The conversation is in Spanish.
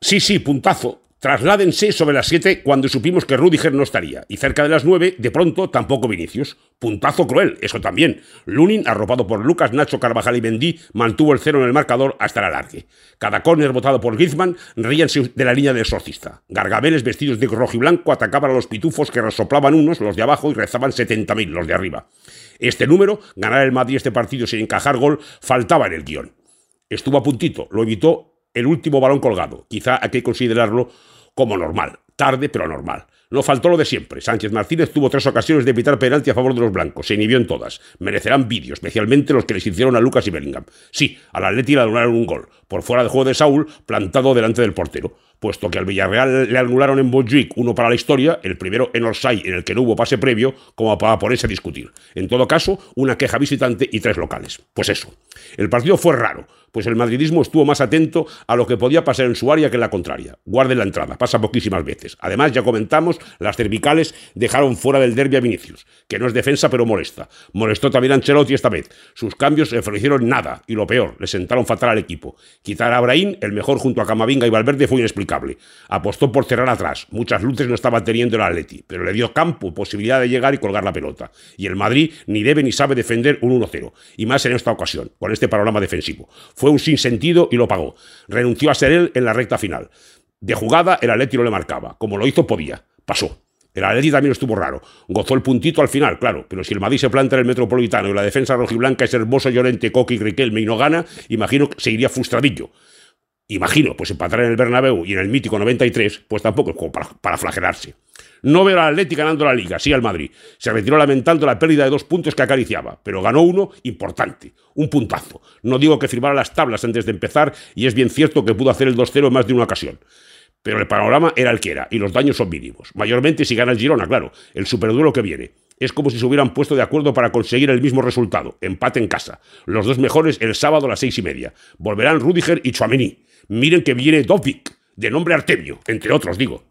Sí, sí, puntazo. Trasládense sobre las 7 cuando supimos que Rudiger no estaría, y cerca de las 9, de pronto, tampoco Vinicius. Puntazo cruel, eso también. Lunin, arropado por Lucas, Nacho, Carvajal y Mendy, mantuvo el cero en el marcador hasta el alargue. Cada córner votado por Griezmann ríanse de la línea del exorcista. Gargabeles vestidos de rojo y blanco atacaban a los pitufos que resoplaban unos, los de abajo, y rezaban 70.000, los de arriba. Este número, ganar el Madrid este partido sin encajar gol, faltaba en el guion. Estuvo a puntito, lo evitó el último balón colgado. Quizá hay que considerarlo como normal, tarde pero normal. No faltó lo de siempre. Sánchez Martínez tuvo tres ocasiones de evitar penalti a favor de los blancos. Se inhibió en todas. Merecerán vídeo, especialmente los que les hicieron a Lucas y Bellingham. Sí, al Atleti le anularon un gol, por fuera de juego de Saúl, plantado delante del portero. Puesto que al Villarreal le anularon en Montjuic uno para la historia, el primero en Orsay, en el que no hubo pase previo, como para ponerse a discutir. En todo caso, una queja visitante y tres locales. Pues eso. El partido fue raro, pues el madridismo estuvo más atento a lo que podía pasar en su área que en la contraria. Guarden la entrada, pasa poquísimas veces. Además, ya comentamos, las cervicales dejaron fuera del derby a Vinicius, que no es defensa pero molesta. Molestó también a Ancelotti esta vez. Sus cambios le ofrecieron nada, y lo peor, le sentaron fatal al equipo. Quitar a Abraham, el mejor junto a Camavinga y Valverde, fue inexplicable. Apostó por cerrar atrás. Muchas luces no estaba teniendo el Atleti, pero le dio campo, posibilidad de llegar y colgar la pelota. Y el Madrid ni debe ni sabe defender un 1-0, y más en esta ocasión, con este panorama defensivo. Fue un sinsentido y lo pagó. Renunció a ser él en la recta final. De jugada, el Atleti no le marcaba. Como lo hizo, podía. Pasó. El Atleti también estuvo raro. Gozó el puntito al final, claro. Pero si el Madrid se planta en el Metropolitano y la defensa rojiblanca es hermoso, Llorente, Coqui, Riquelme y no gana, imagino que seguiría frustradillo. Imagino, pues empatar en el Bernabéu y en el mítico 93, pues tampoco es como para, flagelarse. No veo al Atleti ganando la Liga, sí al Madrid. Se retiró lamentando la pérdida de dos puntos que acariciaba, pero ganó uno importante, un puntazo. No digo que firmara las tablas antes de empezar, y es bien cierto que pudo hacer el 2-0 en más de una ocasión. Pero el panorama era el que era, y los daños son mínimos. Mayormente si gana el Girona, claro, el superduro que viene. Es como si se hubieran puesto de acuerdo para conseguir el mismo resultado, empate en casa. Los dos mejores el sábado a las seis y media. Volverán Rudiger y Chouameni. Miren que viene Dovic, de nombre Artemio, entre otros, digo.